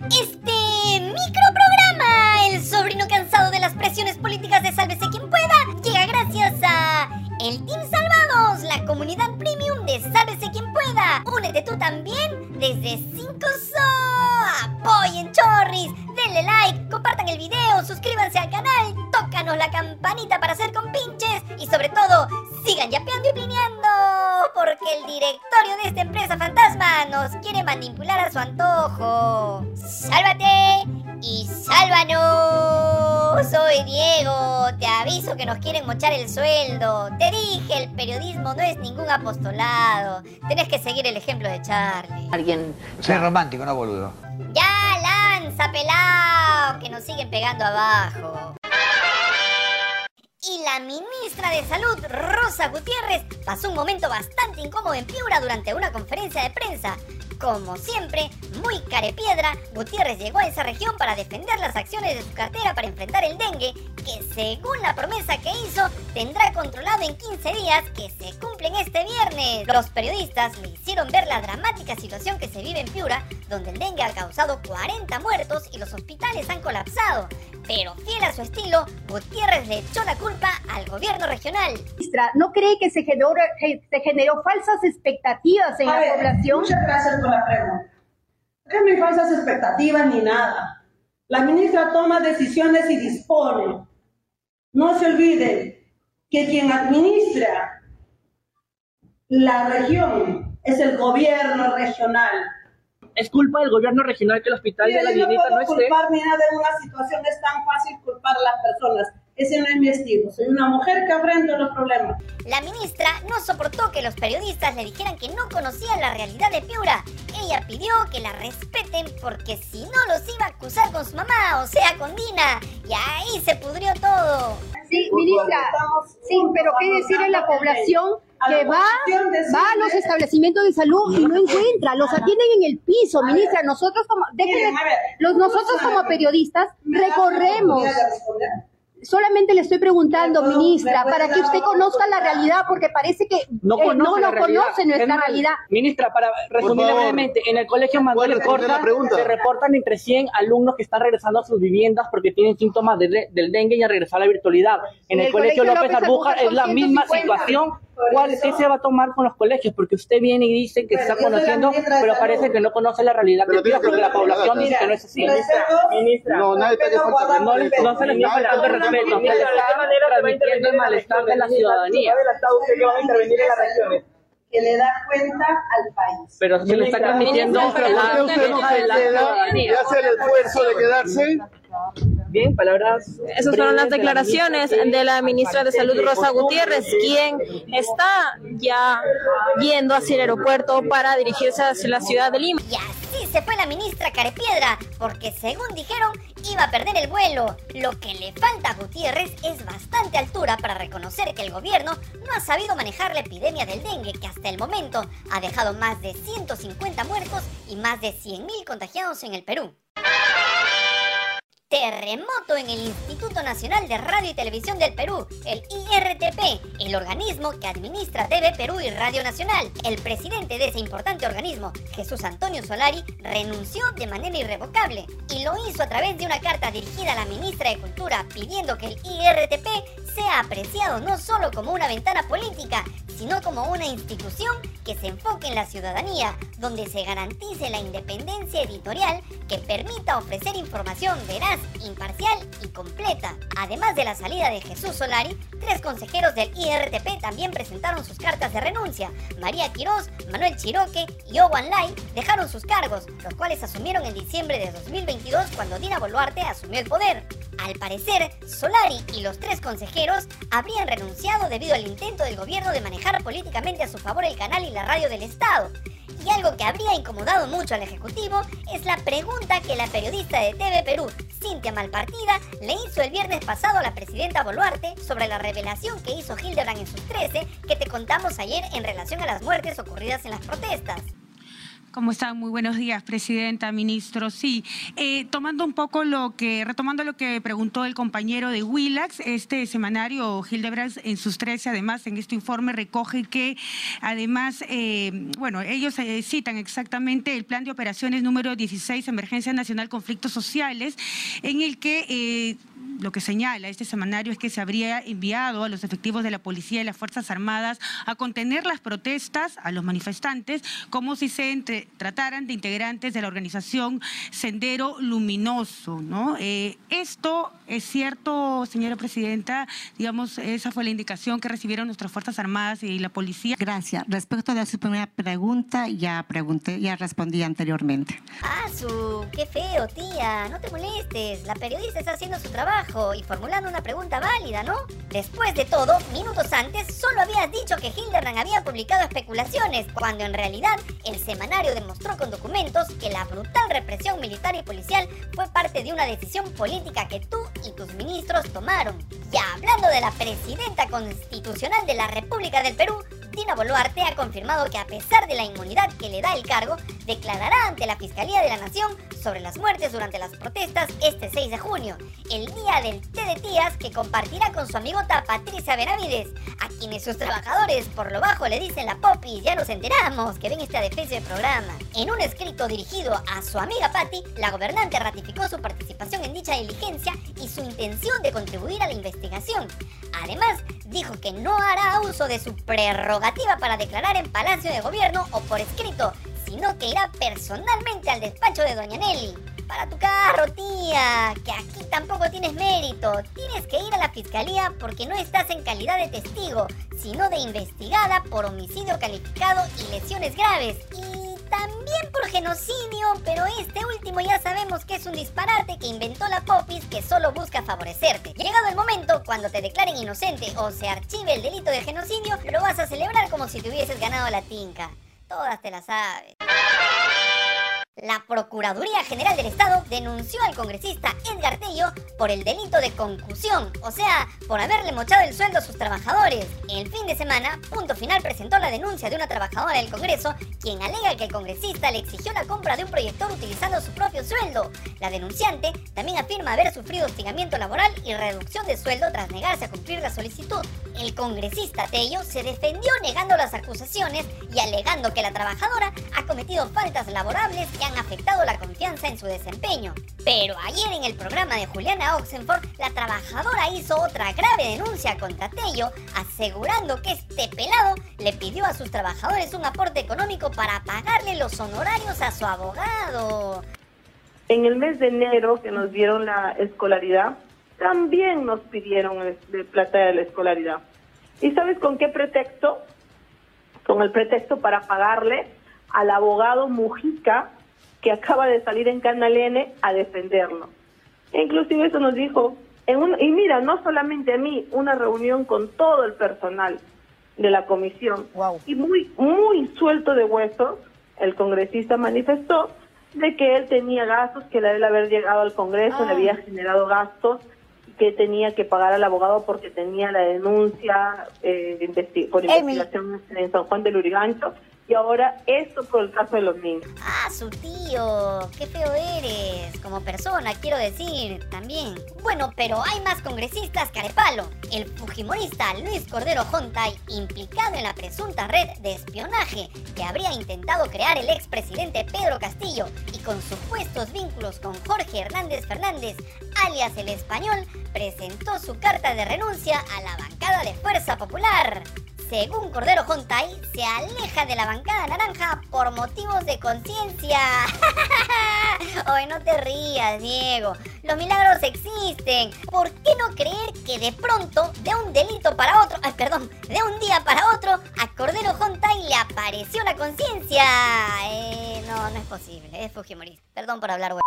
Este microprograma, el sobrino cansado de las presiones políticas de Sálvese quien pueda, llega gracias a el Team Salvados, la comunidad premium de Sálvese quien pueda. Únete tú también desde 5 so. Apoyen Chorris, denle like, compartan el video, suscríbanse al canal, tócanos la campanita para hacer compinches y sobre todo, sigan yapeando y plineando el directorio de esta empresa fantasma nos quiere manipular a su antojo. ¡Sálvate! ¡Y sálvanos! Soy Diego, te aviso que nos quieren mochar el sueldo. Te dije, el periodismo no es ningún apostolado. Tenés que seguir el ejemplo de Charlie. Alguien. Soy romántico, no boludo. ¡Ya lanza, pelao! Que nos siguen pegando abajo. Y la ministra de Salud, Rosa Gutiérrez, pasó un momento bastante incómodo en Piura durante una conferencia de prensa. Como siempre, muy carepiedra, Gutiérrez llegó a esa región para defender las acciones de su cartera para enfrentar el dengue, que según la promesa que hizo, tendrá controlado en 15 días que se cumplen este viernes. Los periodistas le hicieron ver la dramática situación que se vive en Piura, donde el dengue ha causado 40 muertos y los hospitales han colapsado. Pero fiel a su estilo, Gutiérrez le echó la culpa al gobierno regional. Ministra, ¿no cree que se generó, que se generó falsas expectativas en A la ver, población? Muchas gracias por la pregunta. Acá no hay falsas expectativas ni nada. La ministra toma decisiones y dispone. No se olviden que quien administra la región es el gobierno regional. Es culpa del gobierno regional que el hospital de la Mira, yo no no esté. culpar ni nada de una situación, es tan fácil culpar a las personas. Ese no es mi estilo. Soy una mujer que afrenta los problemas. La ministra no soportó que los periodistas le dijeran que no conocían la realidad de Piura. Ella pidió que la respeten porque si no los iba a acusar con su mamá, o sea, con Dina. Y ahí se pudrió todo. Sí, ministra, sí, pero ¿qué decirle a la población que va, va a los establecimientos de salud y no encuentra? Los atienden en el piso, ministra. Nosotros como, déjeme- Miren, a ver, los, nosotros como periodistas recorremos. Solamente le estoy preguntando, ¿Me puedo- ministra, para que usted conozca la realidad, porque parece que No eh, conoce no, no realidad. conoce nuestra realidad. Ministra, para resumirle favor. brevemente, en el colegio Manuel ¿Puede responder Escorta la pregunta? se reportan entre 100 alumnos que están regresando a sus viviendas porque tienen síntomas de- del dengue y a regresar a la virtualidad. En el, colegio, López Arbújar es la misma 150. situación. Por ¿Cuál, eso- ¿Qué se va a tomar con los colegios? Porque usted viene y dice que Pero está conociendo, pero parece que no conoce la realidad que porque la que población dice que no es así. Ministra, No, nadie Respeto, no, le- no se le está faltando respeto, se le está transmitiendo el malestar de la ciudadanía. que le da cuenta al país. Pero se le está transmitiendo ¿Por qué la usted no se hace el esfuerzo de quedarse? Bien, palabras. Esas fueron las breves de la declaraciones ministra de la ministra de Salud, Rosa Gutiérrez, quien está ya yendo hacia el aeropuerto para dirigirse hacia la ciudad de Lima. Y así se fue la ministra Carepiedra, porque según dijeron, iba a perder el vuelo. Lo que le falta a Gutiérrez es bastante altura para reconocer que el gobierno no ha sabido manejar la epidemia del dengue, que hasta el momento ha dejado más de 150 muertos y más de 100.000 contagiados en el Perú. Terremoto en el Instituto Nacional de Radio y Televisión del Perú, el IRTP, el organismo que administra TV Perú y Radio Nacional. El presidente de ese importante organismo, Jesús Antonio Solari, renunció de manera irrevocable y lo hizo a través de una carta dirigida a la ministra de Cultura pidiendo que el IRTP sea apreciado no solo como una ventana política, sino como una institución que se enfoque en la ciudadanía, donde se garantice la independencia editorial que permita ofrecer información veraz, imparcial y completa. Además de la salida de Jesús Solari, tres consejeros del IRTP también presentaron sus cartas de renuncia. María Quirós, Manuel Chiroque y Owen Lai dejaron sus cargos, los cuales asumieron en diciembre de 2022 cuando Dina Boluarte asumió el poder. Al parecer, Solari y los tres consejeros habrían renunciado debido al intento del gobierno de manejar políticamente a su favor el canal y la radio del Estado. Y algo que habría incomodado mucho al Ejecutivo es la pregunta que la periodista de TV Perú, Cintia Malpartida, le hizo el viernes pasado a la presidenta Boluarte sobre la revelación que hizo Hildebrand en sus 13 que te contamos ayer en relación a las muertes ocurridas en las protestas. ¿Cómo están? Muy buenos días, presidenta, ministro. Sí, eh, tomando un poco lo que, retomando lo que preguntó el compañero de Willax, este semanario Hildebrand en sus 13, además, en este informe recoge que, además, eh, bueno, ellos eh, citan exactamente el plan de operaciones número 16, Emergencia Nacional Conflictos Sociales, en el que lo que señala este semanario es que se habría enviado a los efectivos de la policía y las Fuerzas Armadas a contener las protestas a los manifestantes como si se trataran de integrantes de la organización Sendero Luminoso. ¿no? Eh, esto es cierto, señora presidenta, digamos, esa fue la indicación que recibieron nuestras Fuerzas Armadas y la policía. Gracias. Respecto de su primera pregunta, ya pregunté, ya respondí anteriormente. Ah, su, qué feo, tía. No te molestes. La periodista está haciendo su trabajo y formulando una pregunta válida, ¿no? Después de todo, minutos antes solo habías dicho que Hildebrand había publicado especulaciones, cuando en realidad el semanario demostró con documentos que la brutal represión militar y policial fue parte de una decisión política que tú y tus ministros tomaron. Ya hablando de la presidenta constitucional de la República del Perú, Dina Boluarte ha confirmado que a pesar de la inmunidad que le da el cargo, declarará ante la Fiscalía de la Nación sobre las muertes durante las protestas este 6 de junio, el día del té de tías que compartirá con su amigota Patricia Benavides, a quienes sus trabajadores por lo bajo le dicen la popis, ya nos enteramos que ven este defensa del programa. En un escrito dirigido a su amiga Patti, la gobernante ratificó su participación en dicha diligencia y su intención de contribuir a la investigación. Además, dijo que no hará uso de su prerrogativa para declarar en Palacio de Gobierno o por escrito, sino que irá personalmente al despacho de Doña Nelly. Para tu carro, tía, que aquí tampoco tienes mérito. Tienes que ir a la fiscalía porque no estás en calidad de testigo, sino de investigada por homicidio calificado y lesiones graves. Y también por genocidio, pero este último ya sabemos que es un disparate que inventó la Popis que solo busca favorecerte. Llegado el momento, cuando te declaren inocente o se archive el delito de genocidio, lo vas a celebrar como si te hubieses ganado la tinca. Todas te la sabes. La Procuraduría General del Estado denunció al congresista Edgar Tello por el delito de concusión, o sea, por haberle mochado el sueldo a sus trabajadores. El fin de semana, Punto Final presentó la denuncia de una trabajadora del Congreso, quien alega que el congresista le exigió la compra de un proyector utilizando su propio sueldo. La denunciante también afirma haber sufrido hostigamiento laboral y reducción de sueldo tras negarse a cumplir la solicitud. El congresista Tello se defendió negando las acusaciones y alegando que la trabajadora ha cometido faltas laborables han afectado la confianza en su desempeño. Pero ayer en el programa de Juliana Oxenford, la trabajadora hizo otra grave denuncia contra Tello, asegurando que este pelado le pidió a sus trabajadores un aporte económico para pagarle los honorarios a su abogado. En el mes de enero que nos dieron la escolaridad, también nos pidieron el, plata de la escolaridad. ¿Y sabes con qué pretexto? Con el pretexto para pagarle al abogado Mujica que acaba de salir en Canal N a defenderlo. E inclusive eso nos dijo, en un, y mira, no solamente a mí, una reunión con todo el personal de la comisión. Y muy, muy suelto de huesos, el congresista manifestó de que él tenía gastos, que él haber llegado al Congreso le ah. había generado gastos, que tenía que pagar al abogado porque tenía la denuncia eh, por investigación en San Juan del Urigancho y ahora esto por el caso de los niños. Ah, su tío, qué feo eres, como persona, quiero decir, también. Bueno, pero hay más congresistas que palo. El fujimorista Luis Cordero Jontay, implicado en la presunta red de espionaje que habría intentado crear el expresidente Pedro Castillo y con supuestos vínculos con Jorge Hernández Fernández, alias el español, presentó su carta de renuncia a la bancada de Fuerza Popular. Según Cordero Jontay, se aleja de la bancada naranja por motivos de conciencia. Hoy no te rías, Diego. Los milagros existen. ¿Por qué no creer que de pronto, de un delito para otro, perdón, de un día para otro, a Cordero Jontay le apareció la conciencia? Eh, no, no es posible. Es Fujimori. Perdón por hablar, güey.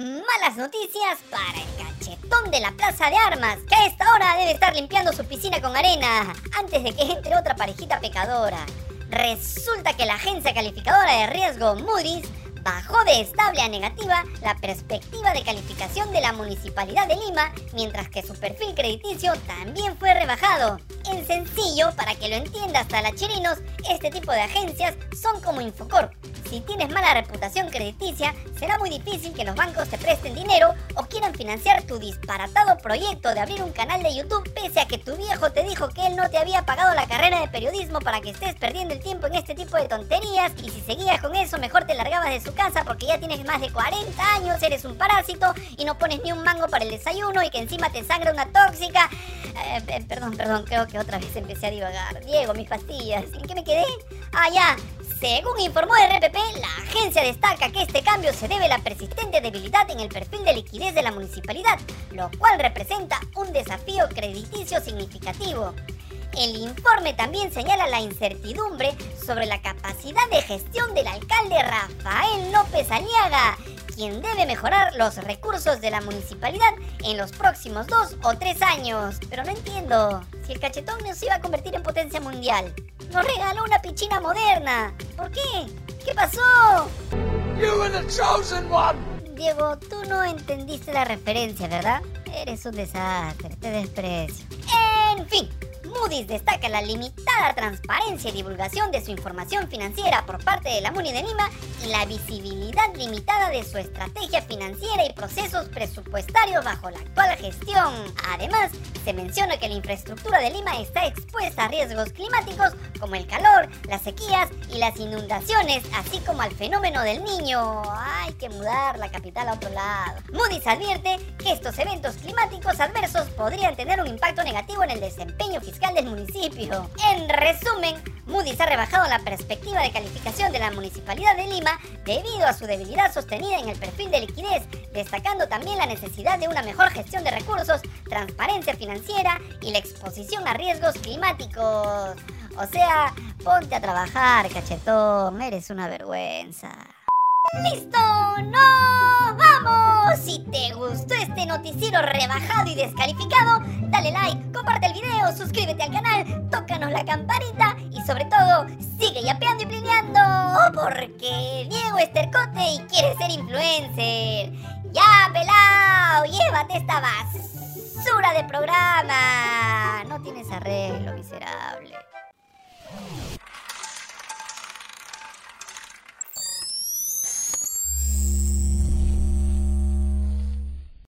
Malas noticias para el cachetón de la Plaza de Armas, que a esta hora debe estar limpiando su piscina con arena antes de que entre otra parejita pecadora. Resulta que la agencia calificadora de riesgo Moody's bajó de estable a negativa la perspectiva de calificación de la Municipalidad de Lima, mientras que su perfil crediticio también fue rebajado. En sencillo, para que lo entienda hasta la Chirinos, este tipo de agencias son como Infocorp. Si tienes mala reputación crediticia, será muy difícil que los bancos te presten dinero o quieran financiar tu disparatado proyecto de abrir un canal de YouTube pese a que tu viejo te dijo que él no te había pagado la carrera de periodismo para que estés perdiendo el tiempo en este tipo de tonterías y si seguías con eso mejor te largabas de su casa porque ya tienes más de 40 años, eres un parásito y no pones ni un mango para el desayuno y que encima te sangra una tóxica. Eh, perdón, perdón, creo que otra vez empecé a divagar. Diego, mis pastillas. ¿En qué me quedé? Ah, ya. Según informó RPP, la agencia destaca que este cambio se debe a la persistente debilidad en el perfil de liquidez de la municipalidad, lo cual representa un desafío crediticio significativo. El informe también señala la incertidumbre sobre la capacidad de gestión del alcalde Rafael López Aliaga, quien debe mejorar los recursos de la municipalidad en los próximos dos o tres años. Pero no entiendo, si el cachetón nos iba a convertir en potencia mundial, nos regaló una piscina moderna. ¿Por qué? ¿Qué pasó? Diego, tú no entendiste la referencia, ¿verdad? Eres un desastre, te desprecio. En fin, Moody's destaca la limitada transparencia y divulgación de su información financiera por parte de la MUNI de Lima y la visibilidad limitada de su estrategia financiera y procesos presupuestarios bajo la actual gestión. Además, se menciona que la infraestructura de Lima está expuesta a riesgos climáticos como el calor, las sequías y las inundaciones, así como al fenómeno del niño. Hay que mudar la capital a otro lado. Moody's advierte que estos eventos climáticos adversos podrían tener un impacto negativo en el desempeño fiscal del municipio. En resumen, Moody's ha rebajado la perspectiva de calificación de la Municipalidad de Lima debido a su debilidad sostenida en el perfil de liquidez, destacando también la necesidad de una mejor gestión de recursos, transparencia financiera y la exposición a riesgos climáticos. O sea, ponte a trabajar, cachetón, eres una vergüenza. ¡Listo! ¡Nos vamos! Si te gustó este noticiero rebajado y descalificado, dale like, comparte el video, suscríbete al canal, tócanos la campanita y sobre todo, sigue yapeando y plineando porque Diego es tercote y quiere ser influencer. ¡Ya, pelao! ¡Llévate esta basura de programa! No tienes arreglo, miserable.